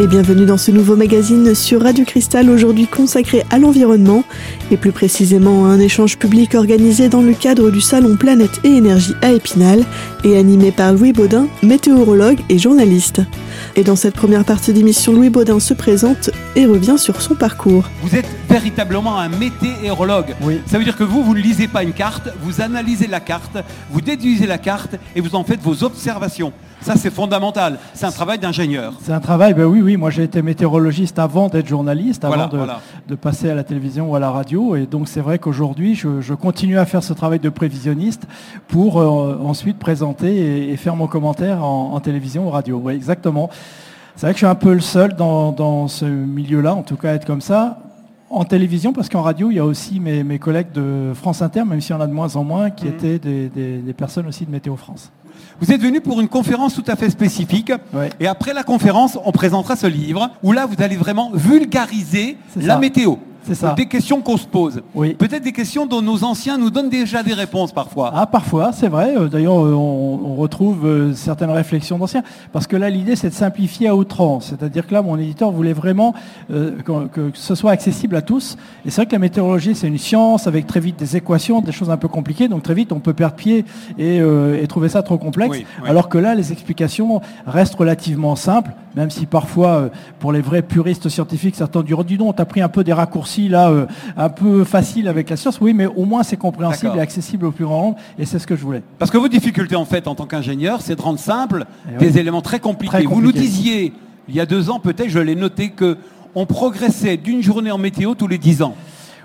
et bienvenue dans ce nouveau magazine sur Radio Cristal, aujourd'hui consacré à l'environnement et plus précisément à un échange public organisé dans le cadre du Salon Planète et Énergie à Épinal et animé par Louis Baudin, météorologue et journaliste. Et dans cette première partie d'émission, Louis Baudin se présente et revient sur son parcours. Vous êtes véritablement un météorologue. Oui. Ça veut dire que vous, vous ne lisez pas une carte, vous analysez la carte, vous déduisez la carte et vous en faites vos observations. Ça, c'est fondamental. C'est un travail d'ingénieur. C'est un travail, ben oui, oui, moi j'ai été météorologiste avant d'être journaliste, avant Voilà, de, voilà. de passer à la télévision ou à la radio. Et donc c'est vrai qu'aujourd'hui, je, je continue à faire ce travail de prévisionniste pour euh, ensuite présenter et, et faire mon commentaire en, en télévision ou radio. Oui, exactement. C'est vrai que je suis un peu le seul dans, dans ce milieu-là, en tout cas être comme ça. En télévision, parce qu'en radio, il y a aussi mes, mes collègues de France Inter, même s'il y en a de moins en moins, qui Mhm. étaient des, des- des personnes aussi de Météo France. Vous êtes venu pour une conférence tout à fait spécifique. Ouais. Et après la conférence, on présentera ce livre où là, vous allez vraiment vulgariser la météo. C'est ça. Des questions qu'on se pose. Oui. Peut-être des questions dont nos anciens nous donnent déjà des réponses parfois. Ah, parfois, c'est vrai. Euh, D'ailleurs, euh, on, on retrouve euh, certaines réflexions d'anciens. Parce que là, l'idée, c'est de simplifier à outrance. C'est-à-dire que là, mon éditeur voulait vraiment euh, que, que ce soit accessible à tous. Et c'est vrai que la météorologie, c'est une science avec très vite des équations, des choses un peu compliquées. Donc très vite, on peut perdre pied et, euh, et trouver ça trop complexe. Oui, oui. Alors que là, les explications restent relativement simples, même si parfois, pour les vrais puristes scientifiques, certains diront, dis donc, t'as pris un peu des raccourcis là, euh, un peu faciles avec la science. Oui, mais au moins c'est compréhensible et accessible au plus grand nombre. Et c'est ce que je voulais. Parce que vos difficultés, en fait, en tant qu'ingénieur, c'est de rendre simple Eh des oui. éléments très compliqués. Très Vous nous compliqués. disiez, il y a deux ans peut-être, je l'ai noté, que on progressait d'une journée en météo tous les dix ans.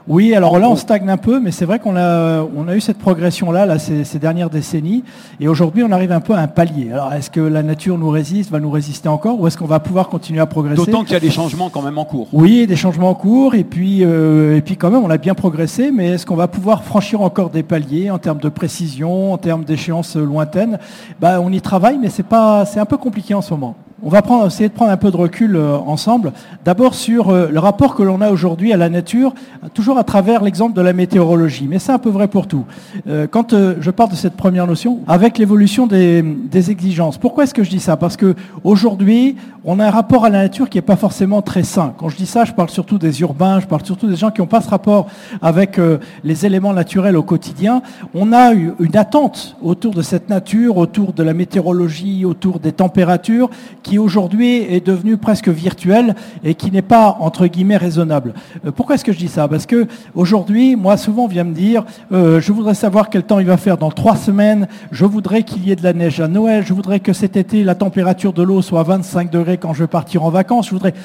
Oui, alors là, on stagne un peu, mais c'est vrai qu'on a, on a eu cette progression-là là, ces, ces dernières décennies. Et aujourd'hui, on arrive un peu à un palier. Alors, est-ce que la nature nous résiste, va nous résister encore, ou est-ce qu'on va pouvoir continuer à progresser? D'autant qu'il y a des changements quand même en cours. Oui, des changements en cours, et puis, euh, et puis quand même, on a bien progressé, mais est-ce qu'on va pouvoir franchir encore des paliers en termes de précision, en termes d'échéances lointaines? Bah, On y travaille, mais c'est pas, c'est un peu compliqué en ce moment. On va essayer de prendre un peu de recul euh, ensemble. D'abord sur euh, le rapport que l'on a aujourd'hui à la nature, toujours à travers l'exemple de la météorologie. Mais c'est un peu vrai pour tout. Euh, quand je parle de cette première notion, avec l'évolution des, exigences. Pourquoi est-ce que je dis ça? Parce que aujourd'hui, on a un rapport à la nature qui n'est pas forcément très sain. Quand je dis ça, je parle surtout des urbains, je parle surtout des gens qui n'ont pas ce rapport avec les éléments naturels au quotidien. On a eu une attente autour de cette nature, autour de la météorologie, autour des températures, qui aujourd'hui est devenue presque virtuelle et qui n'est pas entre guillemets raisonnable. Euh, pourquoi est-ce que je dis ça? Parce que aujourd'hui, moi souvent on vient me dire, euh, je voudrais savoir quel temps il va faire dans trois semaines, je voudrais qu'il y ait de la neige à Noël, je voudrais que cet été la température de l'eau soit à 25 degrés quand je vais partir en vacances, je voudrais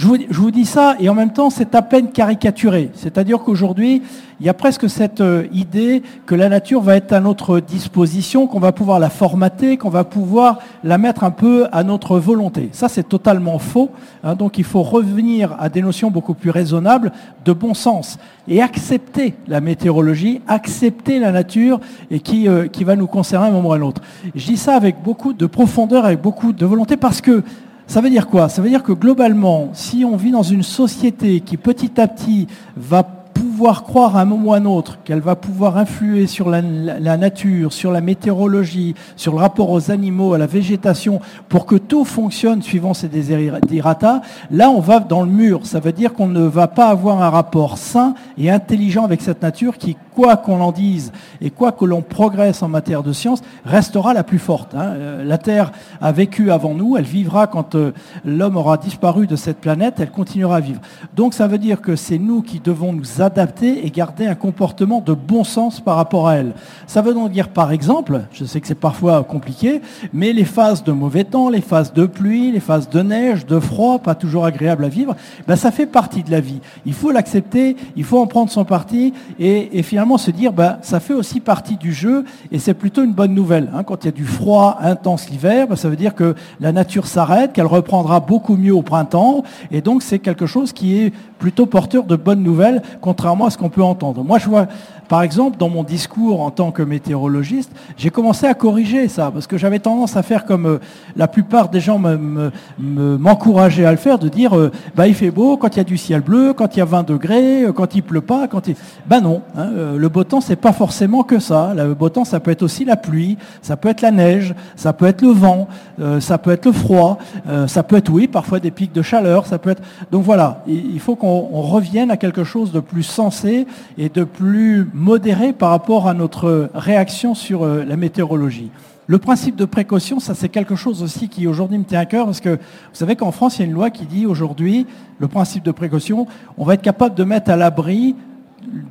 je vous, je vous dis ça et en même temps c'est à peine caricaturé. C'est-à-dire qu'aujourd'hui, il y a presque cette euh, idée que la nature va être à notre disposition, qu'on va pouvoir la formater, qu'on va pouvoir la mettre un peu à notre volonté. Ça c'est totalement faux. hein. donc il faut revenir à des notions beaucoup plus raisonnables, de bon sens et accepter la météorologie, accepter la nature et qui, euh, qui va nous concerner à un moment ou à un autre. Je dis ça avec beaucoup de profondeur, avec beaucoup de volonté parce que ça veut dire quoi? Ça veut dire que globalement, si on vit dans une société qui petit à petit va pouvoir croire à un moment ou à un autre qu'elle va pouvoir influer sur la, nature, sur la météorologie, sur le rapport aux animaux, à la végétation, pour que tout fonctionne suivant ces désirata, là on va dans le mur. Ça veut dire qu'on ne va pas avoir un rapport sain et intelligent avec cette nature qui, quoi qu'on en dise et quoi que l'on progresse en matière de science, restera la plus forte. hein. Euh, La Terre a vécu avant nous, elle vivra quand euh, l'homme aura disparu de cette planète, elle continuera à vivre. Donc ça veut dire que c'est nous qui devons nous adapter et garder un comportement de bon sens par rapport à elle. Ça veut donc dire par exemple, je sais que c'est parfois compliqué, mais les phases de mauvais temps, les phases de pluie, les phases de neige, de froid, pas toujours agréable à vivre, ben ça fait partie de la vie. Il faut l'accepter, il faut en prendre son parti et, et finalement se dire ben, ça fait aussi partie du jeu et c'est plutôt une bonne nouvelle. hein. Quand il y a du froid intense l'hiver, ben, ça veut dire que la nature s'arrête, qu'elle reprendra beaucoup mieux au printemps et donc c'est quelque chose qui est plutôt porteur de bonnes nouvelles, contrairement à ce qu'on peut entendre. Moi, je vois, par exemple, dans mon discours en tant que météorologiste, j'ai commencé à corriger ça, parce que j'avais tendance à faire comme euh, la plupart des gens me- me- me- m'encourageaient à le faire, de dire, euh, bah, il fait beau quand il y a du ciel bleu, quand il y a 20 degrés, euh, quand il pleut pas, quand il... Ben non, hein, euh, le beau temps, c'est pas forcément que ça. Le beau temps, ça peut être aussi la pluie, ça peut être la neige, ça peut être le vent, euh, ça peut être le froid, euh, ça peut être, oui, parfois des pics de chaleur, ça peut être... Donc voilà, il faut qu'on revienne à quelque chose de plus sensé et de plus modéré par rapport à notre réaction sur la météorologie. Le principe de précaution, ça c'est quelque chose aussi qui aujourd'hui me tient à cœur parce que vous savez qu'en France, il y a une loi qui dit aujourd'hui, le principe de précaution, on va être capable de mettre à l'abri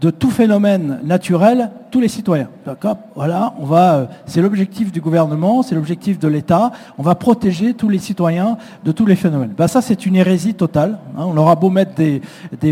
de tout phénomène naturel tous les citoyens. D'accord Voilà, on va. Euh, c'est l'objectif du gouvernement, c'est l'objectif de l'État. On va protéger tous les citoyens de tous les phénomènes. Ben, ça, c'est une hérésie totale. Hein. On aura beau mettre des,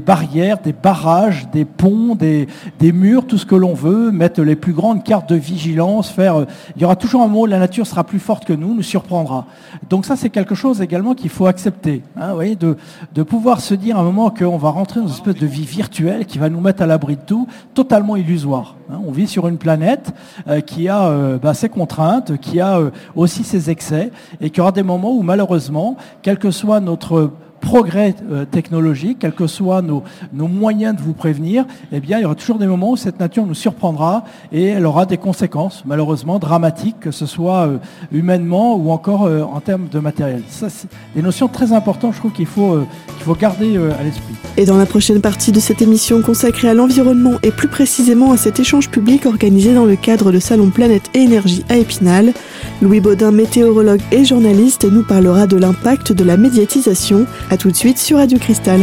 barrières, des barrages, des ponts, des, murs, tout ce que l'on veut, mettre les plus grandes cartes de vigilance, faire. Euh, il y aura toujours un mot. La nature sera plus forte que nous, nous surprendra. Donc ça, c'est quelque chose également qu'il faut accepter. Hein, vous voyez, de, de pouvoir se dire à un moment qu'on va rentrer dans une espèce de vie virtuelle qui va nous mettre à l'abri de tout, totalement illusoire. Hein. On vit sur une planète euh, qui a euh, bah, ses contraintes, qui a euh, aussi ses excès, et qui aura des moments où malheureusement, quel que soit notre progrès euh, technologique, quels que soient nos, moyens de vous prévenir, eh bien, il y aura toujours des moments où cette nature nous surprendra et elle aura des conséquences, malheureusement, dramatiques, que ce soit euh, humainement ou encore euh, en termes de matériel. Ça, c'est des notions très importantes, je trouve, qu'il faut, qu'il faut garder à l'esprit. Et dans la prochaine partie de cette émission consacrée à l'environnement et plus précisément à cet échange public organisé dans le cadre de Salon Planète et Énergie à Épinal, Louis Baudin, météorologue et journaliste, nous parlera de l'impact de la médiatisation a tout de suite sur Radio Cristal.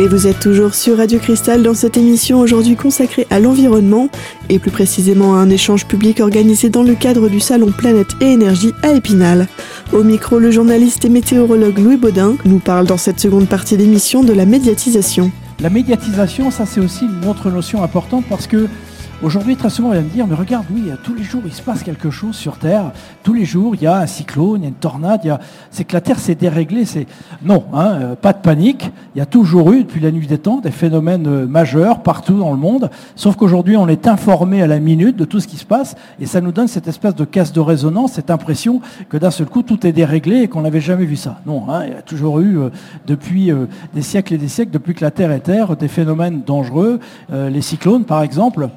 Et vous êtes toujours sur Radio Cristal dans cette émission aujourd'hui consacrée à l'environnement et plus précisément à un échange public organisé dans le cadre du Salon Planète et Énergie à Épinal. Au micro, le journaliste et météorologue Louis Baudin nous parle dans cette seconde partie d'émission de la médiatisation. La médiatisation, ça c'est aussi une autre notion importante parce que Aujourd'hui, très souvent, on va me dire, mais regarde, oui, tous les jours, il se passe quelque chose sur Terre. Tous les jours, il y a un cyclone, il y a une tornade. Il C'est que la Terre s'est déréglée. C'est non, hein, euh, pas de panique. Il y a toujours eu, depuis la nuit des temps, des phénomènes euh, majeurs partout dans le monde. Sauf qu'aujourd'hui, on est informé à la minute de tout ce qui se passe, et ça nous donne cette espèce de casse de résonance, cette impression que d'un seul coup, tout est déréglé et qu'on n'avait jamais vu ça. Non, hein, il y a toujours eu, euh, depuis des siècles et des siècles, depuis que la Terre est Terre, des phénomènes dangereux. les cyclones, par exemple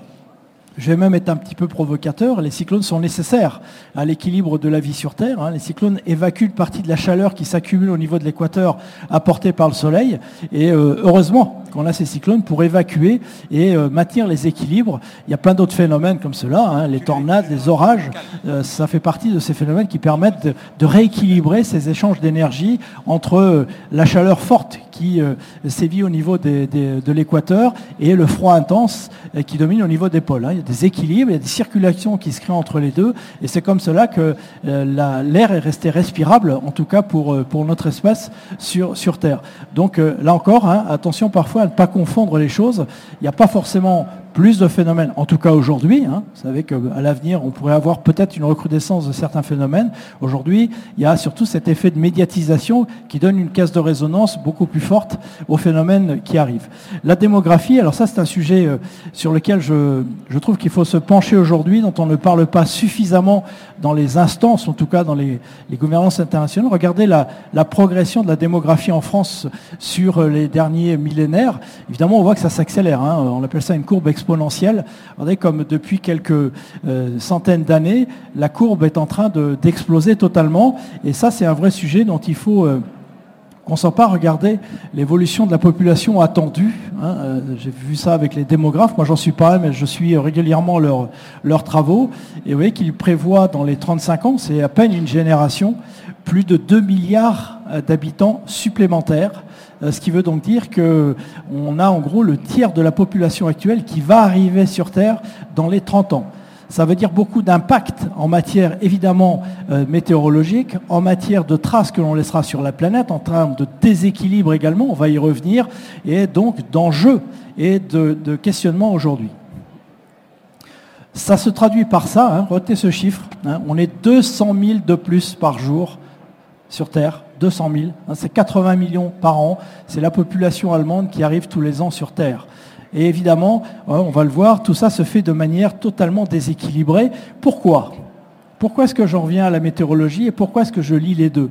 je vais même être un petit peu provocateur, les cyclones sont nécessaires à l'équilibre de la vie sur Terre. Hein. Les cyclones évacuent une partie de la chaleur qui s'accumule au niveau de l'équateur apportée par le Soleil. Et euh, heureusement qu'on a ces cyclones pour évacuer et euh, maintenir les équilibres. Il y a plein d'autres phénomènes comme cela, hein. les tornades, les orages, euh, ça fait partie de ces phénomènes qui permettent de, rééquilibrer ces échanges d'énergie entre la chaleur forte qui sévit au niveau de l'équateur et le froid intense qui domine au niveau des pôles. Des équilibres, il y a des circulations qui se créent entre les deux, et c'est comme cela que euh, l'air est resté respirable, en tout cas pour, euh, notre espèce sur, sur Terre. Donc euh, là encore, hein, attention parfois à ne pas confondre les choses. Il n'y a pas forcément plus de phénomènes, en tout cas aujourd'hui. Hein. Vous savez qu'à l'avenir, on pourrait avoir peut-être une recrudescence de certains phénomènes. Aujourd'hui, il y a surtout cet effet de médiatisation qui donne une caisse de résonance beaucoup plus forte aux phénomènes qui arrivent. La démographie, alors ça c'est un sujet euh, sur lequel je, je trouve qu'il faut se pencher aujourd'hui, dont on ne parle pas suffisamment dans les instances, en tout cas dans les, les gouvernances internationales. Regardez la, la, progression de la démographie en France sur euh, les derniers millénaires. Évidemment, on voit que ça s'accélère. Hein. On appelle ça une courbe exponentielle. Regardez comme depuis quelques euh, centaines d'années, la courbe est en train d'exploser totalement. Et ça, c'est un vrai sujet dont il faut... Euh, qu'on pas regarder l'évolution de la population attendue. Hein, euh, j'ai vu ça avec les démographes, moi j'en suis pas, mais je suis régulièrement leurs travaux. Et vous voyez qu'ils prévoient dans les 35 ans, c'est à peine une génération, plus de 2 milliards d'habitants supplémentaires. Euh, ce qui veut donc dire qu'on a en gros le tiers de la population actuelle qui va arriver sur Terre dans les 30 ans. Ça veut dire beaucoup d'impact en matière évidemment euh, météorologique, en matière de traces que l'on laissera sur la planète, en termes de déséquilibre également, on va y revenir, et donc d'enjeux et de, de questionnement aujourd'hui. Ça se traduit par ça, hein, retenez ce chiffre, hein, on est 200 000 de plus par jour sur Terre 200 000. Hein, c'est 80 millions par an. C'est la population allemande qui arrive tous les ans sur Terre. Et évidemment, on va le voir, tout ça se fait de manière totalement déséquilibrée. Pourquoi? Pourquoi est-ce que j'en reviens à la météorologie et pourquoi est-ce que je lis les deux?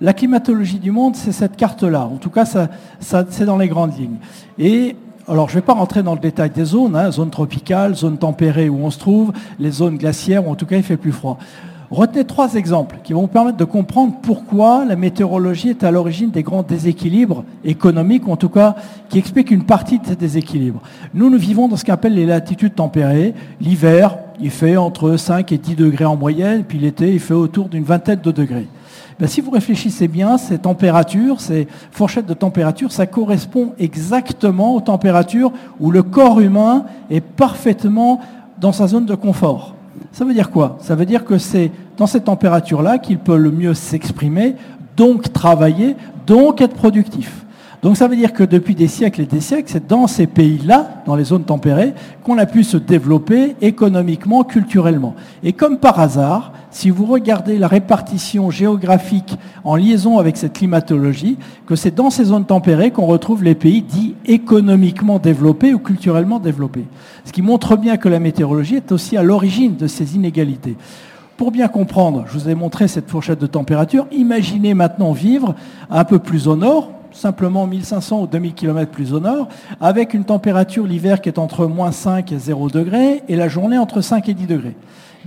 La climatologie du monde, c'est cette carte-là. En tout cas, ça, c'est dans les grandes lignes. Et alors, je ne vais pas rentrer dans le détail des zones, hein, zones tropicales, zones tempérées où on se trouve, les zones glaciaires où en tout cas il fait plus froid. Retenez trois exemples qui vont vous permettre de comprendre pourquoi la météorologie est à l'origine des grands déséquilibres économiques, en tout cas qui expliquent une partie de ces déséquilibres. Nous, nous vivons dans ce qu'on appelle les latitudes tempérées. L'hiver, il fait entre 5 et 10 degrés en moyenne, puis l'été, il fait autour d'une vingtaine de degrés. Ben, si vous réfléchissez bien, ces températures, ces fourchettes de température, ça correspond exactement aux températures où le corps humain est parfaitement dans sa zone de confort. Ça veut dire quoi? Ça veut dire que c'est dans cette température-là qu'il peut le mieux s'exprimer, donc travailler, donc être productif. Donc ça veut dire que depuis des siècles et des siècles, c'est dans ces pays-là, dans les zones tempérées, qu'on a pu se développer économiquement, culturellement. Et comme par hasard, si vous regardez la répartition géographique en liaison avec cette climatologie, que c'est dans ces zones tempérées qu'on retrouve les pays dits économiquement développés ou culturellement développés. Ce qui montre bien que la météorologie est aussi à l'origine de ces inégalités. Pour bien comprendre, je vous ai montré cette fourchette de température. Imaginez maintenant vivre un peu plus au nord, simplement 1500 ou 2000 km plus au nord, avec une température l'hiver qui est entre moins 5 et 0 degrés et la journée entre 5 et 10 degrés.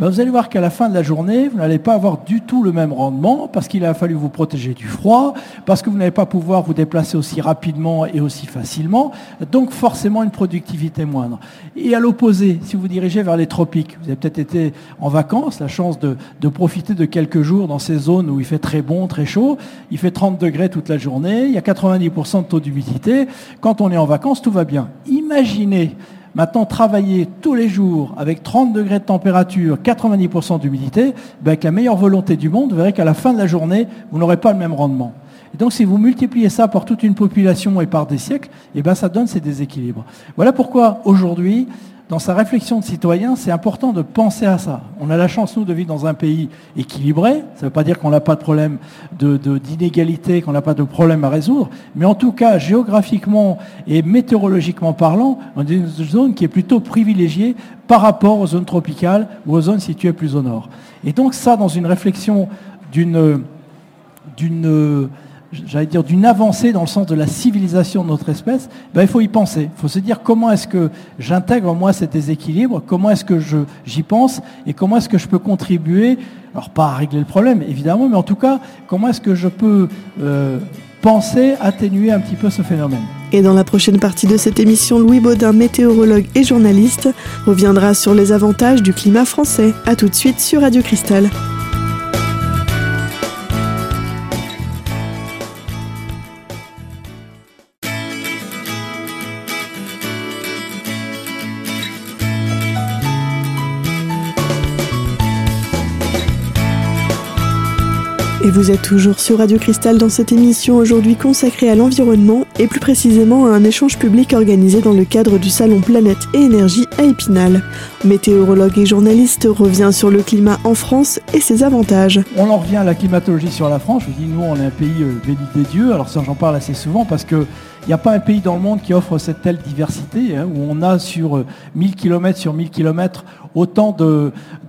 Ben, vous allez voir qu'à la fin de la journée, vous n'allez pas avoir du tout le même rendement parce qu'il a fallu vous protéger du froid, parce que vous n'allez pas pouvoir vous déplacer aussi rapidement et aussi facilement, donc forcément une productivité moindre. Et à l'opposé, si vous dirigez vers les tropiques, vous avez peut-être été en vacances, la chance de, de profiter de quelques jours dans ces zones où il fait très bon, très chaud, il fait 30 degrés toute la journée, il y a 90% de taux d'humidité, quand on est en vacances, tout va bien. Imaginez Maintenant, travailler tous les jours avec 30 degrés de température, 90% d'humidité, ben, avec la meilleure volonté du monde, vous verrez qu'à la fin de la journée, vous n'aurez pas le même rendement. Et donc, si vous multipliez ça par toute une population et par des siècles, eh ben, ça donne ces déséquilibres. Voilà pourquoi aujourd'hui, dans sa réflexion de citoyen, c'est important de penser à ça. On a la chance, nous, de vivre dans un pays équilibré. Ça ne veut pas dire qu'on n'a pas de problème d'inégalité, de, qu'on n'a pas de problème à résoudre. Mais en tout cas, géographiquement et météorologiquement parlant, on est dans une zone qui est plutôt privilégiée par rapport aux zones tropicales ou aux zones situées plus au nord. Et donc ça, dans une réflexion d'une d'une j'allais dire, d'une avancée dans le sens de la civilisation de notre espèce, ben, il faut y penser. Il faut se dire comment est-ce que j'intègre moi cet déséquilibre, comment est-ce que j'y pense? Et comment est-ce que je peux contribuer, alors pas à régler le problème évidemment, mais en tout cas, comment est-ce que je peux euh, penser, atténuer un petit peu ce phénomène? Et dans la prochaine partie de cette émission, Louis Baudin, météorologue et journaliste, reviendra sur les avantages du climat français. A tout de suite sur Radio Cristal. Et vous êtes toujours sur Radio Cristal dans cette émission aujourd'hui consacrée à l'environnement et plus précisément à un échange public organisé dans le cadre du Salon Planète et Énergie à Épinal. Météorologue et journaliste revient sur le climat en France et ses avantages. On en revient à la climatologie sur la France. Je dis, nous, on est un pays euh, béni des dieux. Alors ça, j'en parle assez souvent parce que il n'y a pas un pays dans le monde qui offre cette telle diversité, hein, où on a sur 1000 km sur 1000 km autant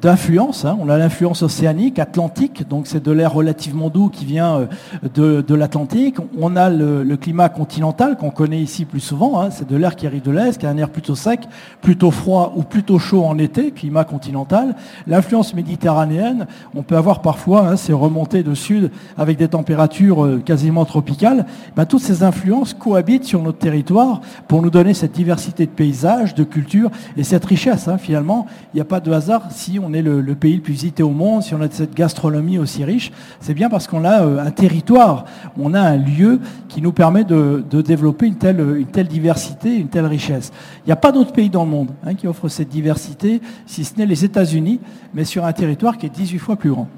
d'influences. Hein. On a l'influence océanique, atlantique, donc c'est de l'air relativement doux qui vient euh, de, l'Atlantique. On a le, climat continental qu'on connaît ici plus souvent, hein. c'est de l'air qui arrive de l'Est, qui a un air plutôt sec, plutôt froid ou plutôt chaud en été, climat continental. L'influence méditerranéenne, on peut avoir parfois hein, ces remontées de sud avec des températures euh, quasiment tropicales. Ben, toutes ces influences cohabitent sur notre territoire pour nous donner cette diversité de paysages, de cultures et cette richesse finalement il n'y a pas de hasard si on est le, pays le plus visité au monde, si on a cette gastronomie aussi riche. C'est bien parce qu'on a euh, un territoire, on a un lieu qui nous permet de, développer une telle, diversité, une telle richesse. Il n'y a pas d'autre pays dans le monde hein, qui offre cette diversité, si ce n'est les États-Unis, mais sur un territoire qui est 18 fois plus grand.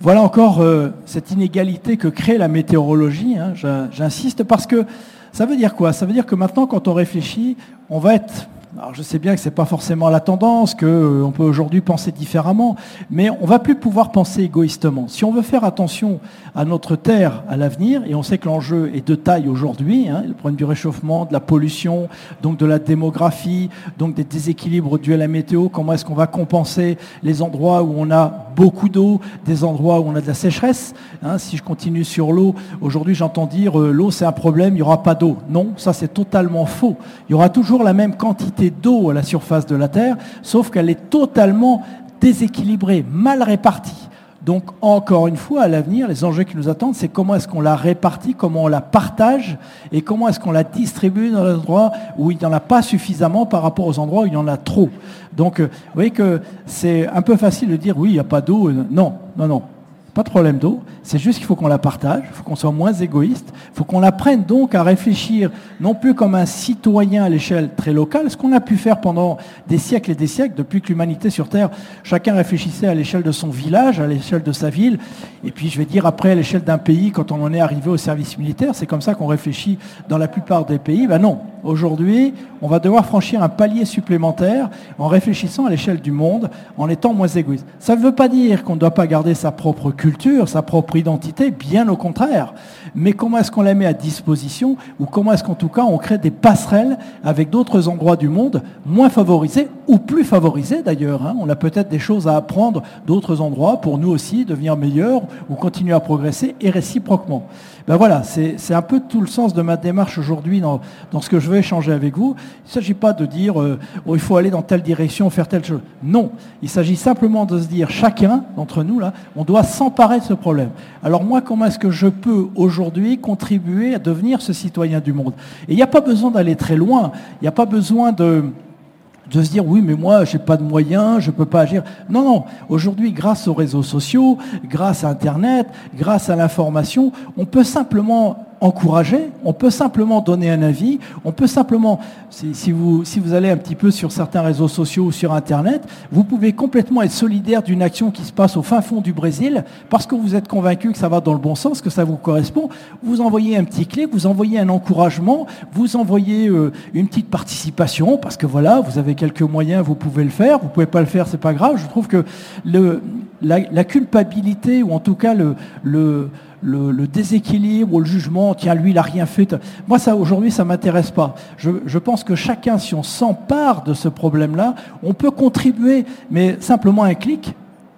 Voilà encore euh, cette inégalité que crée la météorologie. Hein. J'insiste parce que ça veut dire quoi? Ça veut dire que maintenant, quand on réfléchit, on va être Alors je sais bien que ce n'est pas forcément la tendance, qu'on euh, peut aujourd'hui penser différemment, mais on va plus pouvoir penser égoïstement. Si on veut faire attention à notre Terre à l'avenir, et on sait que l'enjeu est de taille aujourd'hui, hein, le problème du réchauffement, de la pollution, donc de la démographie, donc des déséquilibres dus à la météo, comment est-ce qu'on va compenser les endroits où on a beaucoup d'eau, des endroits où on a de la sécheresse. Hein. si je continue sur l'eau, aujourd'hui j'entends dire euh, l'eau c'est un problème, il n'y aura pas d'eau. Non, ça c'est totalement faux. Il y aura toujours la même quantité d'eau à la surface de la Terre, sauf qu'elle est totalement déséquilibrée, mal répartie. Donc encore une fois, à l'avenir, les enjeux qui nous attendent, c'est comment est-ce qu'on la répartit, comment on la partage et comment est-ce qu'on la distribue dans les endroits où il n'y en a pas suffisamment par rapport aux endroits où il y en a trop. Donc vous voyez que c'est un peu facile de dire oui, il n'y a pas d'eau. Non, non, non pas de problème d'eau, c'est juste qu'il faut qu'on la partage, il faut qu'on soit moins égoïste, il faut qu'on apprenne donc à réfléchir non plus comme un citoyen à l'échelle très locale, ce qu'on a pu faire pendant des siècles et des siècles, depuis que l'humanité sur Terre, chacun réfléchissait à l'échelle de son village, à l'échelle de sa ville, et puis je vais dire après à l'échelle d'un pays, quand on en est arrivé au service militaire, c'est comme ça qu'on réfléchit dans la plupart des pays. Ben non, aujourd'hui, on va devoir franchir un palier supplémentaire en réfléchissant à l'échelle du monde, en étant moins égoïste. Ça ne veut pas dire qu'on ne doit pas garder sa propre culture, sa propre identité, bien au contraire. Mais comment est-ce qu'on la met à disposition ou comment est-ce qu'en tout cas on crée des passerelles avec d'autres endroits du monde moins favorisés ou plus favorisés d'ailleurs. Hein. On a peut-être des choses à apprendre d'autres endroits pour nous aussi devenir meilleurs ou continuer à progresser et réciproquement. Ben voilà, c'est un peu tout le sens de ma démarche aujourd'hui dans, ce que je veux échanger avec vous. Il ne s'agit pas de dire euh, oh, il faut aller dans telle direction, faire telle chose. Non, il s'agit simplement de se dire chacun d'entre nous, là, on doit s'emparer de ce problème. Alors moi, comment est-ce que je peux aujourd'hui contribuer à devenir ce citoyen du monde. Et il n'y a pas besoin d'aller très loin, il n'y a pas besoin de de se dire oui mais moi je n'ai pas de moyens, je peux pas agir. Non, non, aujourd'hui grâce aux réseaux sociaux, grâce à Internet, grâce à l'information, on peut simplement encourager, on peut simplement donner un avis, on peut simplement, si, vous, si vous allez un petit peu sur certains réseaux sociaux ou sur Internet, vous pouvez complètement être solidaire d'une action qui se passe au fin fond du Brésil, parce que vous êtes convaincu que ça va dans le bon sens, que ça vous correspond, vous envoyez un petit clic, vous envoyez un encouragement, vous envoyez euh, une petite participation, parce que voilà, vous avez quelques moyens, vous pouvez le faire, vous ne pouvez pas le faire, c'est pas grave. Je trouve que la, culpabilité, ou en tout cas le le, déséquilibre ou le jugement, tiens, lui, il n'a rien fait. Moi, ça, aujourd'hui, ça ne m'intéresse pas. Je, pense que chacun, si on s'empare de ce problème-là, on peut contribuer, mais simplement un clic.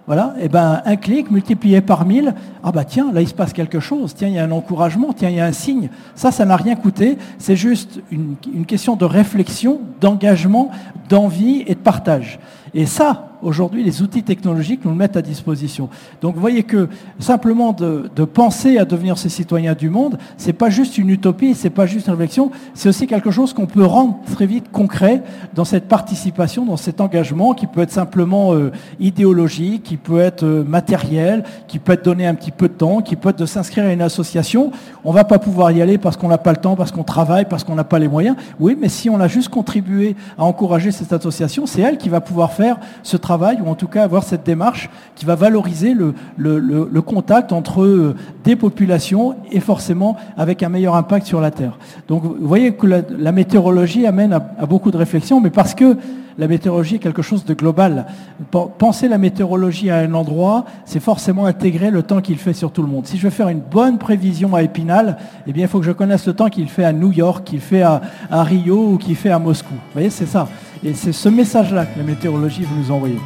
Voilà, et eh ben un clic multiplié par mille, ah bah tiens, là il se passe quelque chose, tiens, il y a un encouragement, tiens, il y a un signe. Ça, ça n'a rien coûté, c'est juste une question de réflexion, d'engagement, d'envie et de partage. Et ça, aujourd'hui, les outils technologiques nous le mettent à disposition. Donc vous voyez que simplement de, penser à devenir ces citoyens du monde, ce n'est pas juste une utopie, ce n'est pas juste une réflexion, c'est aussi quelque chose qu'on peut rendre très vite concret dans cette participation, dans cet engagement qui peut être simplement euh, idéologique, qui peut être euh, matériel, qui peut être donné un petit peu de temps, qui peut être de s'inscrire à une association. On va pas pouvoir y aller parce qu'on n'a pas le temps, parce qu'on travaille, parce qu'on n'a pas les moyens. Oui, mais si on a juste contribué à encourager cette association, c'est elle qui va pouvoir faire ce travail travail, ou en tout cas avoir cette démarche qui va valoriser le, le, contact entre euh, des populations et forcément avec un meilleur impact sur la Terre. Donc vous voyez que la, météorologie amène à, beaucoup de réflexions, mais parce que la météorologie est quelque chose de global. Penser la météorologie à un endroit, c'est forcément intégrer le temps qu'il fait sur tout le monde. Si je veux faire une bonne prévision à Épinal, eh bien, il faut que je connaisse le temps qu'il fait à New York, qu'il fait à, à Rio ou qu'il fait à Moscou. Vous voyez, c'est ça. Et c'est ce message-là que la météorologie veut nous envoyer.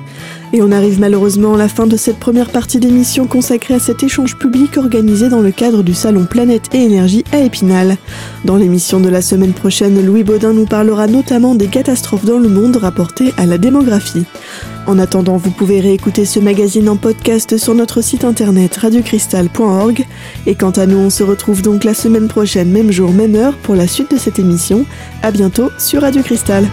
Et on arrive malheureusement à la fin de cette première partie d'émission consacrée à cet échange public organisé dans le cadre du Salon Planète et Énergie à Épinal. Dans l'émission de la semaine prochaine, Louis Baudin nous parlera notamment des catastrophes dans le monde rapportées à la démographie. En attendant, vous pouvez réécouter ce magazine en podcast sur notre site internet radiocristal.org. Et quant à nous, on se retrouve donc la semaine prochaine, même jour, même heure, pour la suite de cette émission. À bientôt sur Radio Cristal.